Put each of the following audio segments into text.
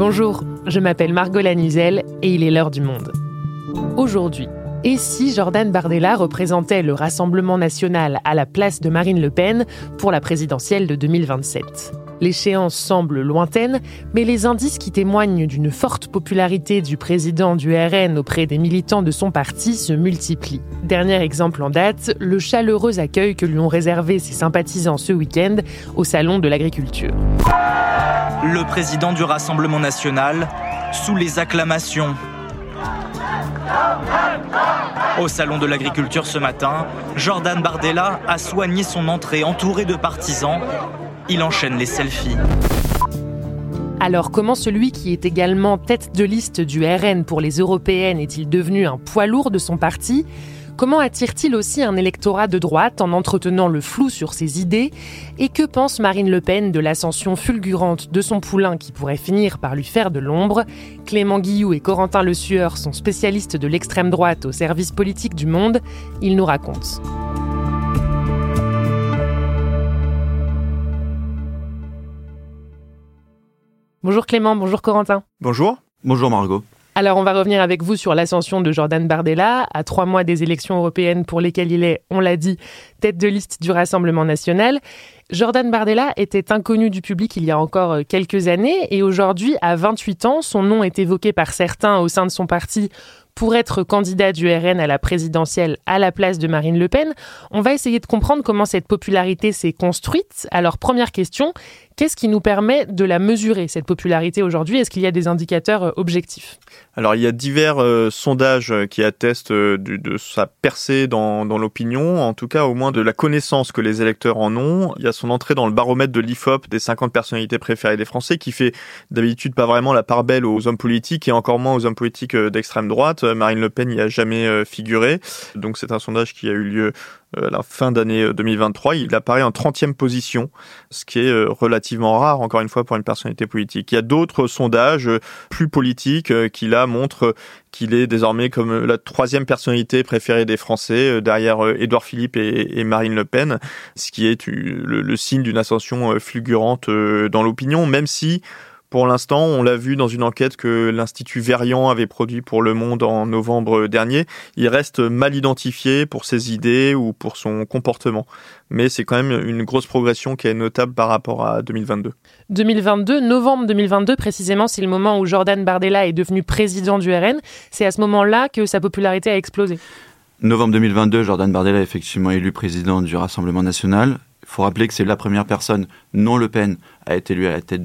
Bonjour, je m'appelle Margot Lanuzel et il est l'heure du monde. Aujourd'hui, et si Jordan Bardella représentait le Rassemblement national à la place de Marine Le Pen pour la présidentielle de 2027 L'échéance semble lointaine, mais les indices qui témoignent d'une forte popularité du président du RN auprès des militants de son parti se multiplient. Dernier exemple en date, le chaleureux accueil que lui ont réservé ses sympathisants ce week-end au Salon de l'Agriculture. Le président du Rassemblement national, sous les acclamations au Salon de l'Agriculture ce matin, Jordan Bardella a soigné son entrée entouré de partisans il enchaîne les selfies. Alors comment celui qui est également tête de liste du RN pour les européennes est-il devenu un poids lourd de son parti? Comment attire-t-il aussi un électorat de droite en entretenant le flou sur ses idées? Et que pense Marine Le Pen de l'ascension fulgurante de son poulain qui pourrait finir par lui faire de l'ombre? Clément Guillou et Corentin Le Sueur sont spécialistes de l'extrême droite au service politique du monde. Ils nous racontent. Bonjour Clément, bonjour Corentin. Bonjour. Bonjour Margot. Alors on va revenir avec vous sur l'ascension de Jordan Bardella à trois mois des élections européennes pour lesquelles il est, on l'a dit, tête de liste du Rassemblement national. Jordan Bardella était inconnu du public il y a encore quelques années et aujourd'hui, à 28 ans, son nom est évoqué par certains au sein de son parti pour être candidat du RN à la présidentielle à la place de Marine Le Pen. On va essayer de comprendre comment cette popularité s'est construite. Alors première question, Qu'est-ce qui nous permet de la mesurer, cette popularité aujourd'hui? Est-ce qu'il y a des indicateurs euh, objectifs? Alors, il y a divers euh, sondages euh, qui attestent de, sa percée dans, l'opinion, en tout cas au moins de la connaissance que les électeurs en ont. Il y a son entrée dans le baromètre de l'IFOP des 50 personnalités préférées des Français qui fait d'habitude pas vraiment la part belle aux hommes politiques et encore moins aux hommes politiques d'extrême droite. Marine Le Pen n'y a jamais figuré. Donc c'est un sondage qui a eu lieu à la fin d'année 2023. Il apparaît en 30e position, ce qui est relativement rare, encore une fois, pour une personnalité politique. Il y a d'autres sondages euh, plus politiques euh, qui, là, montrent qu'il est désormais comme la troisième personnalité préférée des Français, euh, derrière Édouard Philippe et, Marine Le Pen, ce qui est le signe d'une ascension fulgurante dans l'opinion, même si pour l'instant, on l'a vu dans une enquête que l'Institut Verian avait produit pour Le Monde en novembre dernier. Il reste mal identifié pour ses idées ou pour son comportement. Mais c'est quand même une grosse progression qui est notable par rapport à 2022. 2022, novembre 2022 précisément, c'est le moment où Jordan Bardella est devenu président du RN. C'est à ce moment-là que sa popularité a explosé. Novembre 2022, Jordan Bardella est effectivement élu président du Rassemblement national. Il faut rappeler que c'est la première personne non Le Pen a été élu à la tête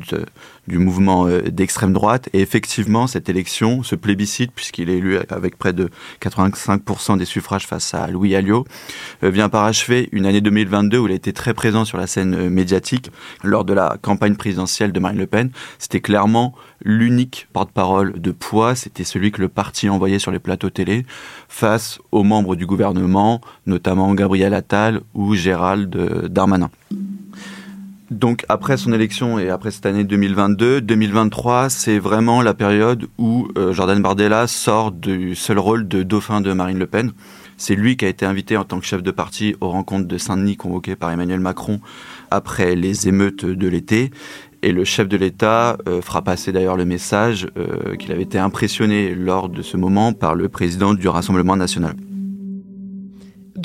du mouvement euh, d'extrême droite. Et effectivement, cette élection, ce plébiscite, puisqu'il est élu avec près de 85% des suffrages face à Louis Alliot, euh, vient parachever une année 2022 où il a été très présent sur la scène euh, médiatique lors de la campagne présidentielle de Marine Le Pen. C'était clairement l'unique porte-parole de poids. C'était celui que le parti envoyait sur les plateaux télé face aux membres du gouvernement, notamment Gabriel Attal ou Gérald Darmanin. Donc après son élection et après cette année 2022, 2023, c'est vraiment la période où euh, Jordan Bardella sort du seul rôle de dauphin de Marine Le Pen. C'est lui qui a été invité en tant que chef de parti aux rencontres de Saint-Denis convoquées par Emmanuel Macron après les émeutes de l'été. Et le chef de l'État euh, fera passer d'ailleurs le message euh, qu'il avait été impressionné lors de ce moment par le président du Rassemblement national.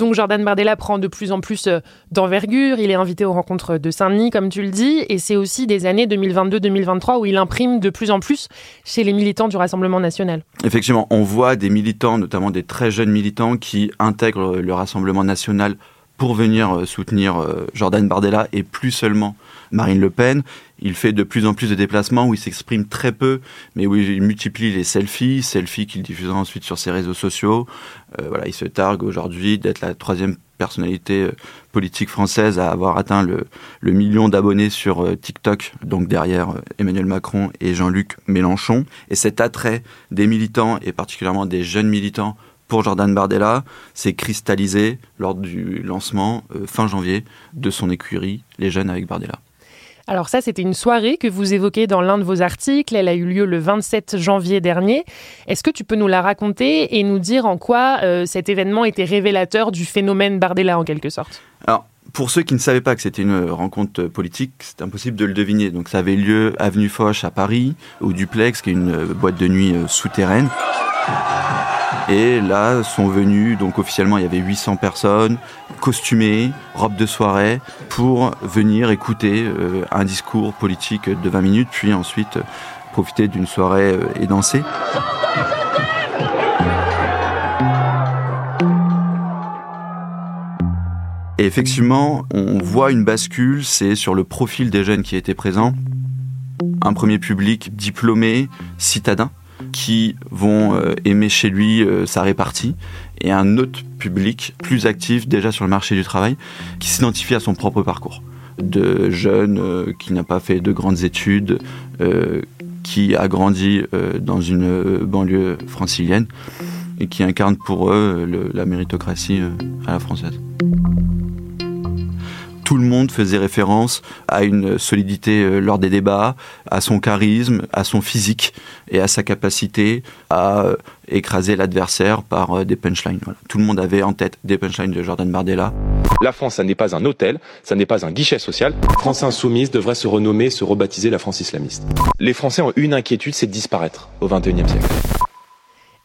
Donc Jordan Bardella prend de plus en plus euh, d'envergure, il est invité aux rencontres de Saint-Denis, comme tu le dis, et c'est aussi des années 2022-2023 où il imprime de plus en plus chez les militants du Rassemblement national. Effectivement, on voit des militants, notamment des très jeunes militants, qui intègrent le Rassemblement national pour venir euh, soutenir euh, Jordan Bardella et plus seulement Marine Le Pen. Il fait de plus en plus de déplacements où il s'exprime très peu, mais où il multiplie les selfies, selfies qu'il diffusera ensuite sur ses réseaux sociaux. Euh, voilà, il se targue aujourd'hui d'être la troisième personnalité politique française à avoir atteint le, million d'abonnés sur TikTok, donc derrière Emmanuel Macron et Jean-Luc Mélenchon. Et cet attrait des militants, et particulièrement des jeunes militants, pour Jordan Bardella s'est cristallisé lors du lancement euh, fin janvier de son écurie Les Jeunes avec Bardella. Alors ça, c'était une soirée que vous évoquez dans l'un de vos articles. Elle a eu lieu le 27 janvier dernier. Est-ce que tu peux nous la raconter et nous dire en quoi euh, cet événement était révélateur du phénomène Bardella en quelque sorte? Alors, Pour ceux qui ne savaient pas que c'était une rencontre politique, c'est impossible de le deviner. Donc ça avait lieu avenue Foch à Paris, au Duplex, qui est une boîte de nuit souterraine. Et là sont venus, donc officiellement il y avait 800 personnes, costumées, robes de soirée, pour venir écouter euh, un discours politique de 20 minutes, puis ensuite euh, profiter d'une soirée euh, et danser. Et effectivement, on voit une bascule, c'est sur le profil des jeunes qui étaient présents. Un premier public diplômé, citadin, qui vont euh, aimer chez lui euh, sa répartie et un autre public plus actif déjà sur le marché du travail qui s'identifie à son propre parcours. De jeune euh, qui n'a pas fait de grandes études, qui a grandi dans une banlieue francilienne et qui incarne pour eux la méritocratie à la française tout le monde faisait référence à une solidité euh, lors des débats, à son charisme, à son physique et à sa capacité à euh, écraser l'adversaire par euh, des punchlines. Tout le monde avait en tête des punchlines de Jordan Bardella. La France, ça n'est pas un hôtel, ça n'est pas un guichet social. France insoumise devrait se renommer, se rebaptiser la France islamiste. Les Français ont une inquiétude, c'est de disparaître au XXIe siècle.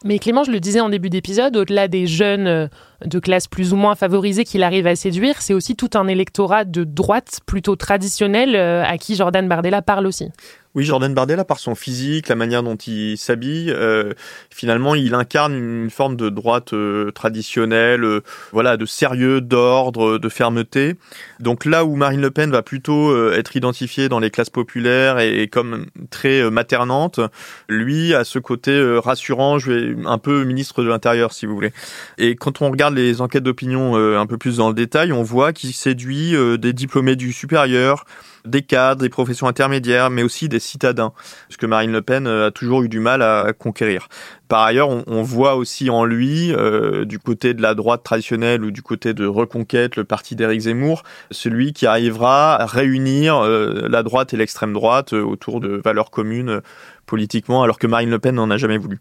Mais Clément, je le disais en début d'épisode, au-delà des jeunes euh, de classe plus ou moins favorisée qu'il arrive à séduire, c'est aussi tout un électorat de droite plutôt traditionnel euh, à qui Jordan Bardella parle aussi. Oui, Jordan Bardella, par son physique, la manière dont il s'habille, euh, finalement, il incarne une forme de droite euh, traditionnelle, voilà, de sérieux, d'ordre, de fermeté. Donc là où Marine Le Pen va plutôt être identifiée dans les classes populaires et, comme très maternante, lui a ce côté rassurant, je un peu ministre de l'Intérieur, si vous voulez. Et quand on regarde les enquêtes d'opinion un peu plus dans le détail, on voit qu'il séduit des diplômés du supérieur, des cadres, des professions intermédiaires, mais aussi des citadins, ce que Marine Le Pen euh, a toujours eu du mal à conquérir. Par ailleurs, on, voit aussi en lui, euh, du côté de la droite traditionnelle ou du côté de Reconquête, le parti d'Éric Zemmour, celui qui arrivera à réunir euh, la droite et l'extrême droite autour de valeurs communes politiquement, alors que Marine Le Pen n'en a jamais voulu.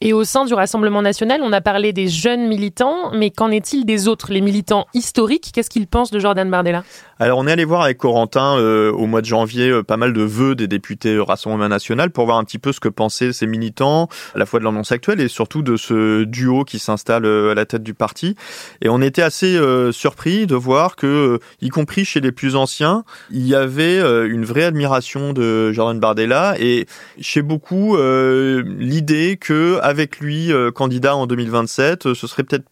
Et au sein du Rassemblement national, on a parlé des jeunes militants, mais qu'en est-il des autres, les militants historiques? Qu'est-ce qu'ils pensent de Jordan Bardella? Alors on est allé voir avec Corentin euh, au mois de janvier euh, pas mal de vœux des députés Rassemblement national pour voir un petit peu ce que pensaient ces militants, à la fois de l'annonce actuelle et surtout de ce duo qui s'installe euh, à la tête du parti. Et on était assez surpris de voir que, y compris chez les plus anciens, il y avait une vraie admiration de Jordan Bardella et chez beaucoup l'idée que avec lui euh, candidat en 2027, euh, ce serait peut-être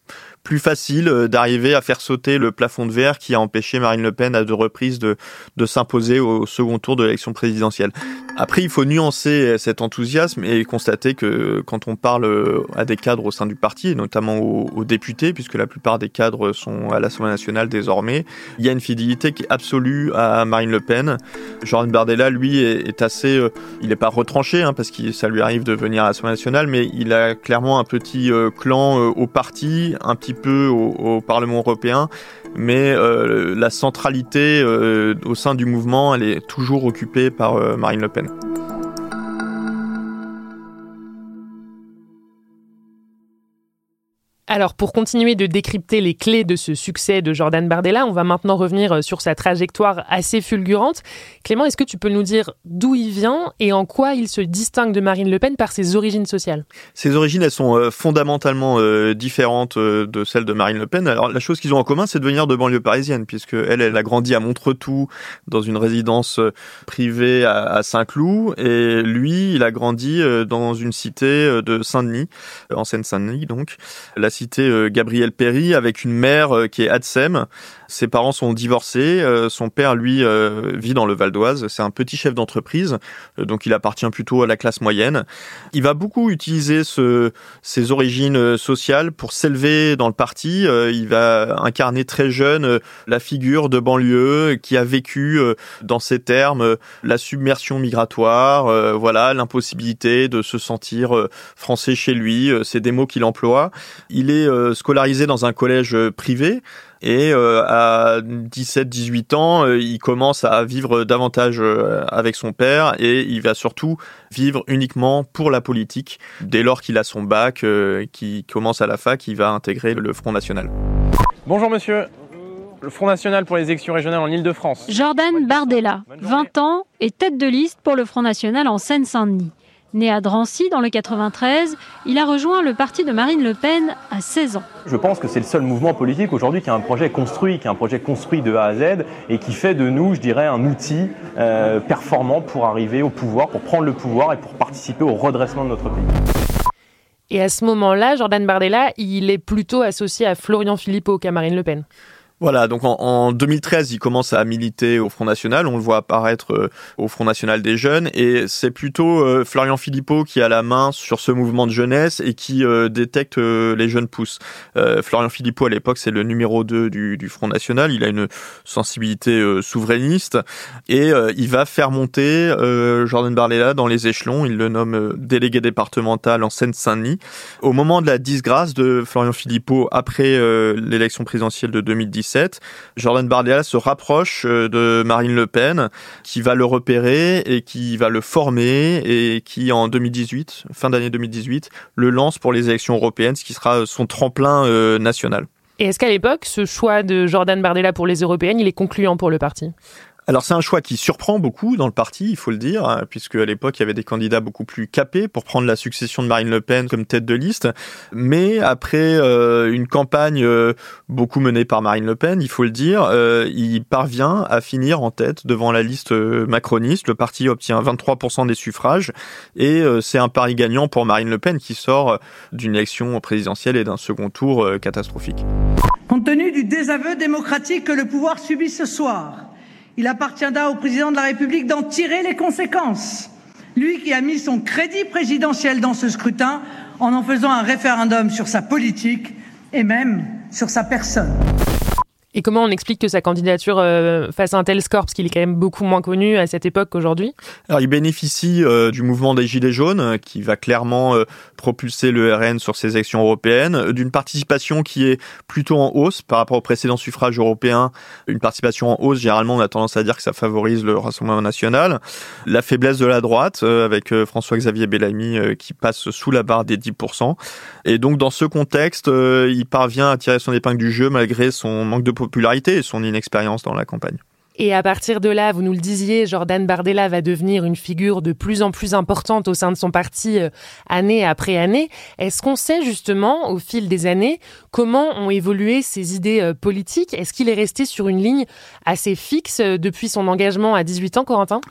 plus facile euh, d'arriver à faire sauter le plafond de verre qui a empêché Marine Le Pen à deux reprises de, de s'imposer au second tour de l'élection présidentielle. Après, il faut nuancer cet enthousiasme et constater que quand on parle à des cadres au sein du parti, et notamment aux, députés, puisque la plupart des cadres sont à l'Assemblée nationale désormais, il y a une fidélité qui est absolue à Marine Le Pen. Jordan Bardella, lui, est, assez... Euh, il n'est pas retranché, hein, parce que ça lui arrive de venir à l'Assemblée nationale, mais il a clairement un petit euh, clan euh, au parti, un petit peu au, au Parlement européen, mais euh, la centralité euh, au sein du mouvement, elle est toujours occupée par euh, Marine Le Pen. Alors, pour continuer de décrypter les clés de ce succès de Jordan Bardella, on va maintenant revenir euh, sur sa trajectoire assez fulgurante. Clément, est-ce que tu peux nous dire d'où il vient et en quoi il se distingue de Marine Le Pen par ses origines sociales? Ses origines, elles sont euh, fondamentalement euh, différentes de celles de Marine Le Pen. Alors, la chose qu'ils ont en commun, c'est de venir de banlieue parisienne, puisque elle, elle a grandi à Montretout, dans une résidence privée à Saint-Cloud, et lui, il a grandi dans une cité de Saint-Denis, en Seine-Saint-Denis, donc. La cité euh, Gabriel Perry avec une mère euh, qui est Adsem. Ses parents sont divorcés. Euh, son père, lui, vit dans le Val d'Oise. C'est un petit chef d'entreprise, donc il appartient plutôt à la classe moyenne. Il va beaucoup utiliser ce, ses origines sociales pour s'élever dans le parti. Il va incarner très jeune la figure de banlieue qui a vécu dans ces termes la submersion migratoire, voilà l'impossibilité de se sentir français chez lui. C'est des mots qu'il emploie. Il est euh, scolarisé dans un collège euh, privé et euh, à 17-18 ans, il commence à vivre davantage avec son père et il va surtout vivre uniquement pour la politique. Dès lors qu'il a son bac, qui commence à la fac, il va intégrer le Front National. Bonjour monsieur. Le Front National pour les élections régionales en Ile-de-France. Jordan Bardella, 20 ans, est tête de liste pour le Front National en Seine-Saint-Denis. Né à Drancy dans le 93, il a rejoint le parti de Marine Le Pen à 16 ans. Je pense que c'est le seul mouvement politique aujourd'hui qui a un projet construit, qui a un projet construit de A à Z et qui fait de nous, je dirais, un outil euh, performant pour arriver au pouvoir, pour prendre le pouvoir et pour participer au redressement de notre pays. Et à ce moment-là, Jordan Bardella, il est plutôt associé à Florian Philippot qu'à Marine Le Pen. Voilà, donc en, 2013, il commence à militer au Front National. On le voit apparaître euh, au Front National des jeunes, et c'est plutôt euh, Florian Philippot qui a la main sur ce mouvement de jeunesse et qui euh, détecte les jeunes pousses. Florian Philippot, à l'époque, c'est le numéro 2 du, du, Front National. Il a une sensibilité souverainiste et il va faire monter Jordan Bardella dans les échelons. Il le nomme délégué départemental en Seine-Saint-Denis. Au moment de la disgrâce de Florian Philippot après l'élection présidentielle de 2010 Jordan Bardella se rapproche euh, de Marine Le Pen, qui va le repérer et qui va le former et qui en 2018, fin d'année 2018, le lance pour les élections européennes, ce qui sera son tremplin euh, national. Et est-ce qu'à l'époque, ce choix de Jordan Bardella pour les européennes, il est concluant pour le parti? Alors c'est un choix qui surprend beaucoup dans le parti, il faut le dire, hein, puisque à l'époque il y avait des candidats beaucoup plus capés pour prendre la succession de Marine Le Pen comme tête de liste. Mais après euh, une campagne euh, beaucoup menée par Marine Le Pen, il faut le dire, euh, il parvient à finir en tête devant la liste macroniste. Le parti obtient 23% des suffrages et c'est un pari gagnant pour Marine Le Pen qui sort d'une élection présidentielle et d'un second tour catastrophique. Compte tenu du désaveu démocratique que le pouvoir subit ce soir, il appartiendra au président de la République d'en tirer les conséquences. Lui qui a mis son crédit présidentiel dans ce scrutin en en faisant un référendum sur sa politique et même sur sa personne. Et comment on explique que sa candidature euh, fasse un tel score, parce qu'il est quand même beaucoup moins connu à cette époque qu'aujourd'hui Alors il bénéficie euh, du mouvement des Gilets jaunes, euh, qui va clairement propulser le RN sur ces élections européennes, d'une participation qui est plutôt en hausse par rapport au précédent suffrage européen. Une participation en hausse, généralement on a tendance à dire que ça favorise le Rassemblement national. La faiblesse de la droite, avec François-Xavier Bellamy qui passe sous la barre des 10%. Et donc dans ce contexte, il parvient à tirer son épingle du jeu malgré son manque de popularité et son inexpérience dans la campagne. Et à partir de là, vous nous le disiez, Jordan Bardella va devenir une figure de plus en plus importante au sein de son parti euh, année après année. Est-ce qu'on sait justement, au fil des années, comment ont évolué ses idées euh, politiques? Est-ce qu'il est resté sur une ligne assez fixe euh, depuis son engagement à 18 ans, Corentin?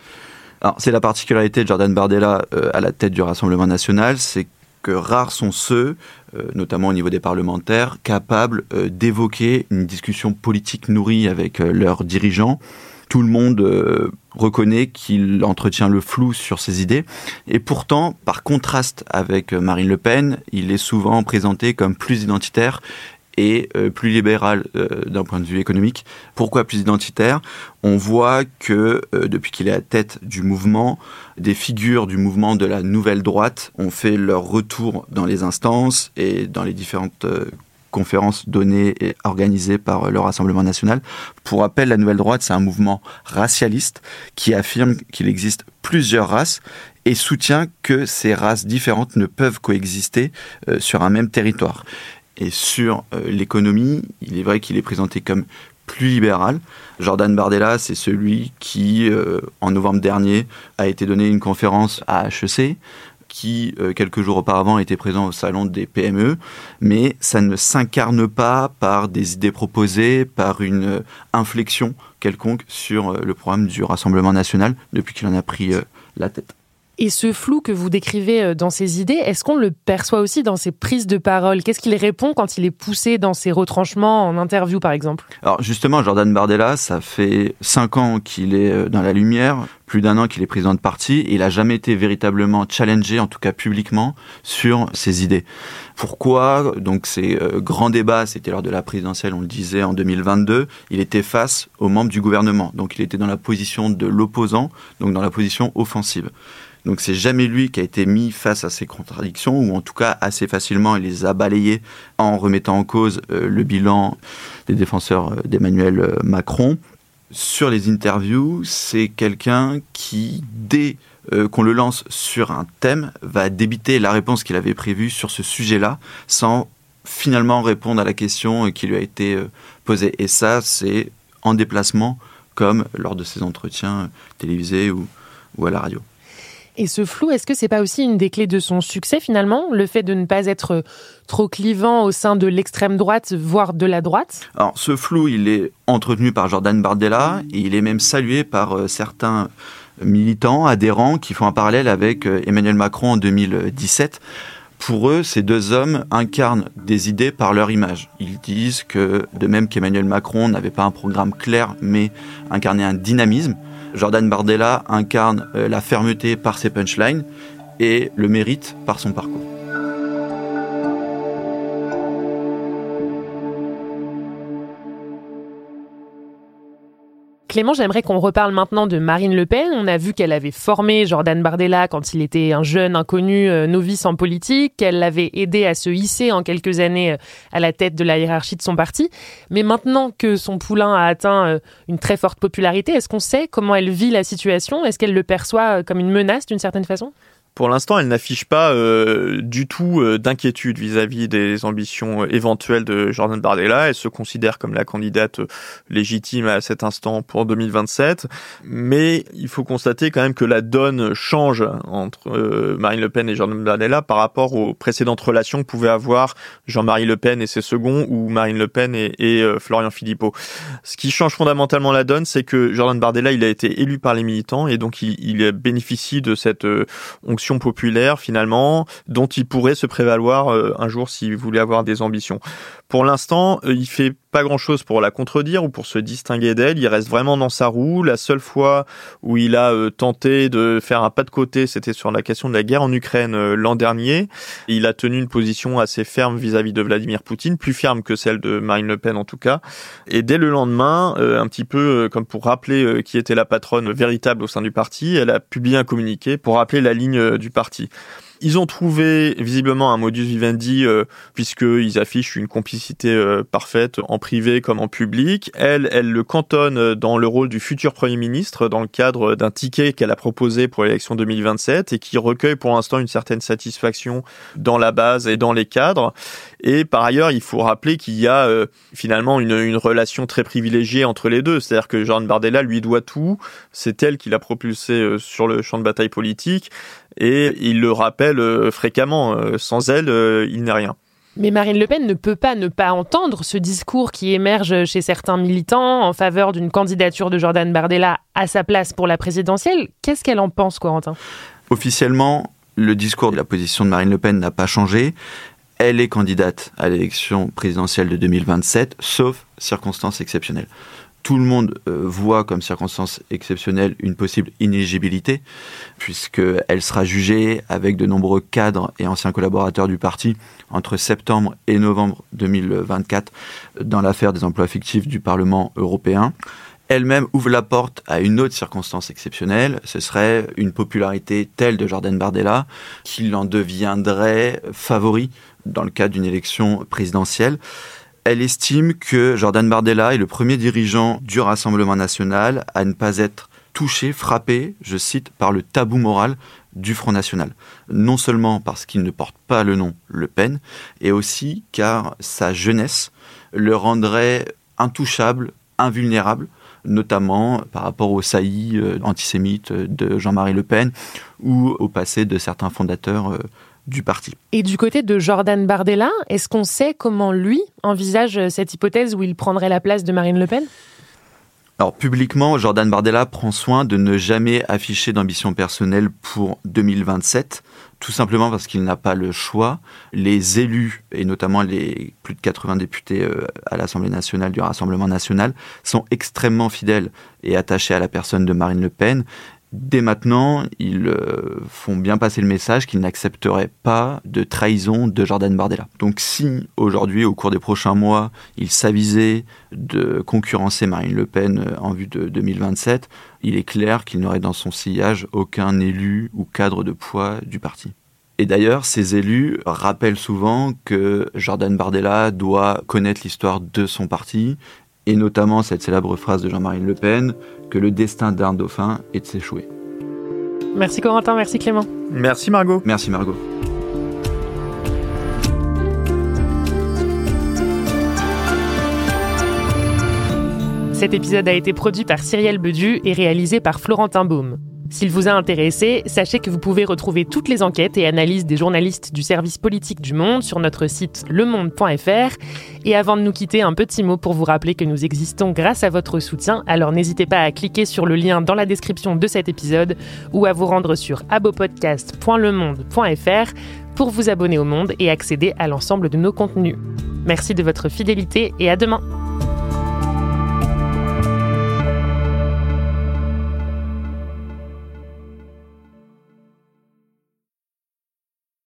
C'est la particularité de Jordan Bardella à la tête du Rassemblement national, c'est que rares sont ceux, euh, notamment au niveau des parlementaires, capables euh, d'évoquer une discussion politique nourrie avec euh, leurs dirigeants. Tout le monde reconnaît qu'il entretient le flou sur ses idées. Et pourtant, par contraste avec Marine Le Pen, il est souvent présenté comme plus identitaire et euh, plus libéral euh, d'un point de vue économique. Pourquoi plus identitaire? On voit que euh, depuis qu'il est à tête du mouvement, des figures du mouvement de la nouvelle droite ont fait leur retour dans les instances et dans les différentes conférences données et organisées par le Rassemblement national. Pour rappel, la nouvelle droite, c'est un mouvement racialiste qui affirme qu'il existe plusieurs races et soutient que ces races différentes ne peuvent coexister sur un même territoire. Et sur euh, l'économie, il est vrai qu'il est présenté comme plus libéral. Jordan Bardella, c'est celui qui, euh, en novembre dernier, a été donné une conférence à HEC, qui, euh, quelques jours auparavant, était présent au salon des PME, mais ça ne s'incarne pas par des idées proposées, par une inflexion quelconque sur le programme du Rassemblement national depuis qu'il en a pris la tête. Et ce flou que vous décrivez euh, dans ses idées, est-ce qu'on le perçoit aussi dans ses prises de parole? Qu'est-ce qu'il répond quand il est poussé dans ses retranchements en interview, par exemple? Alors justement, Jordan Bardella, ça fait cinq ans qu'il est euh, dans la lumière, plus d'un an qu'il est président de parti, et il n'a jamais été véritablement challengé, en tout cas publiquement, sur ses idées. Pourquoi? Donc ces euh, grands débats, c'était lors de la présidentielle, on le disait, en 2022, il était face aux membres du gouvernement. Donc il était dans la position de l'opposant, donc dans la position offensive. Donc c'est jamais lui qui a été mis face à ces contradictions, ou en tout cas assez facilement il les a balayées en remettant en cause euh, le bilan des défenseurs euh, d'Emmanuel euh, Macron. Sur les interviews, c'est quelqu'un qui, dès qu'on le lance sur un thème, va débiter la réponse qu'il avait prévue sur ce sujet-là, sans finalement répondre à la question qui lui a été posée. Et ça, c'est en déplacement, comme lors de ses entretiens télévisés ou, ou à la radio. Et ce flou, est-ce que c'est pas aussi une des clés de son succès finalement, le fait de ne pas être trop clivant au sein de l'extrême droite, voire de la droite? Alors ce flou, il est entretenu par Jordan Bardella et il est même salué par euh, certains militants, adhérents qui font un parallèle avec euh, Emmanuel Macron en 2017. Pour eux, ces deux hommes incarnent des idées par leur image. Ils disent que, de même qu'Emmanuel Macron n'avait pas un programme clair, mais incarnait un dynamisme, Jordan Bardella incarne euh, la fermeté par ses punchlines et le mérite par son parcours. Clément, j'aimerais qu'on reparle maintenant de Marine Le Pen. On a vu qu'elle avait formé Jordan Bardella quand il était un jeune inconnu euh, novice en politique, qu'elle l'avait aidé à se hisser en quelques années euh, à la tête de la hiérarchie de son parti. Mais maintenant que son poulain a atteint euh, une très forte popularité, est-ce qu'on sait comment elle vit la situation? Est-ce qu'elle le perçoit comme une menace d'une certaine façon? Pour l'instant, elle n'affiche pas euh, du tout euh, d'inquiétude vis-à-vis des ambitions euh, éventuelles de Jordan Bardella. Elle se considère comme la candidate légitime à cet instant pour 2027. Mais il faut constater quand même que la donne change entre Marine Le Pen et Jordan Bardella par rapport aux précédentes relations que pouvaient avoir Jean-Marie Le Pen et ses seconds ou Marine Le Pen et, et Florian Philippot. Ce qui change fondamentalement la donne, c'est que Jordan Bardella, il a été élu par les militants et donc il, il bénéficie de cette onction populaire finalement dont il pourrait se prévaloir euh, un jour s'il voulait avoir des ambitions. Pour l'instant, euh, il fait pas grand chose pour la contredire ou pour se distinguer d'elle. Il reste vraiment dans sa roue. La seule fois où il a euh, tenté de faire un pas de côté, c'était sur la question de la guerre en Ukraine l'an dernier. Il a tenu une position assez ferme vis-à-vis de Vladimir Poutine, plus ferme que celle de Marine Le Pen en tout cas. Et dès le lendemain, un petit peu comme pour rappeler qui était la patronne véritable au sein du parti, elle a publié un communiqué pour rappeler la ligne du parti. Ils ont trouvé visiblement un modus vivendi euh, puisqu'ils affichent une complicité euh, parfaite en privé comme en public. Elle, elle le cantonne dans le rôle du futur Premier ministre dans le cadre d'un ticket qu'elle a proposé pour l'élection 2027 et qui recueille pour l'instant une certaine satisfaction dans la base et dans les cadres. Et par ailleurs, il faut rappeler qu'il y a euh, finalement une, une, relation très privilégiée entre les deux. C'est-à-dire que Jean Bardella lui doit tout. C'est elle qui l'a propulsé euh, sur le champ de bataille politique. Et il le rappelle euh, fréquemment. Sans elle, il n'est rien. Mais Marine Le Pen ne peut pas ne pas entendre ce discours qui émerge chez certains militants en faveur d'une candidature de Jordan Bardella à sa place pour la présidentielle. Qu'est-ce qu'elle en pense, Corentin? Officiellement, le discours de la position de Marine Le Pen n'a pas changé. Elle est candidate à l'élection présidentielle de 2027, sauf circonstances exceptionnelles. Tout le monde euh, voit comme circonstance exceptionnelle une possible inéligibilité, puisqu'elle sera jugée avec de nombreux cadres et anciens collaborateurs du parti entre septembre et novembre 2024 dans l'affaire des emplois fictifs du Parlement européen elle-même ouvre la porte à une autre circonstance exceptionnelle, ce serait une popularité telle de Jordan Bardella qu'il en deviendrait favori dans le cadre d'une élection présidentielle. Elle estime que Jordan Bardella est le premier dirigeant du Rassemblement national à ne pas être touché, frappé, je cite, par le tabou moral du Front National. Non seulement parce qu'il ne porte pas le nom Le Pen, et aussi car sa jeunesse le rendrait intouchable, invulnérable, notamment par rapport aux saillies euh, antisémites de Jean-Marie Le Pen ou au passé de certains fondateurs euh, du parti. Et du côté de Jordan Bardella, est-ce qu'on sait comment lui envisage cette hypothèse où il prendrait la place de Marine Le Pen? Alors publiquement, Jordan Bardella prend soin de ne jamais afficher d'ambition personnelle pour 2027, tout simplement parce qu'il n'a pas le choix. Les élus, et notamment les plus de 80 députés euh, à l'Assemblée nationale du Rassemblement national, sont extrêmement fidèles et attachés à la personne de Marine Le Pen dès maintenant, ils euh, font bien passer le message qu'ils n'accepteraient pas de trahison de Jordan Bardella. Donc si aujourd'hui, au cours des prochains mois, il s'avisait de concurrencer Marine Le Pen euh, en vue de 2027, il est clair qu'il n'aurait dans son sillage aucun élu ou cadre de poids du parti. Et d'ailleurs, ces élus rappellent souvent que Jordan Bardella doit connaître l'histoire de son parti et notamment cette célèbre phrase de Jean-Marie Le Pen, que le destin d'un dauphin est de s'échouer. Merci Corentin, merci Clément. Merci Margot. Merci Margot. Cet épisode a été produit par Cyrielle Bedu et réalisé par Florentin Baume. S'il vous a intéressé, sachez que vous pouvez retrouver toutes les enquêtes et analyses des journalistes du service politique du Monde sur notre site lemonde.fr. Et avant de nous quitter, un petit mot pour vous rappeler que nous existons grâce à votre soutien, alors n'hésitez pas à cliquer sur le lien dans la description de cet épisode ou à vous rendre sur abopodcast.lemonde.fr pour vous abonner au Monde et accéder à l'ensemble de nos contenus. Merci de votre fidélité et à demain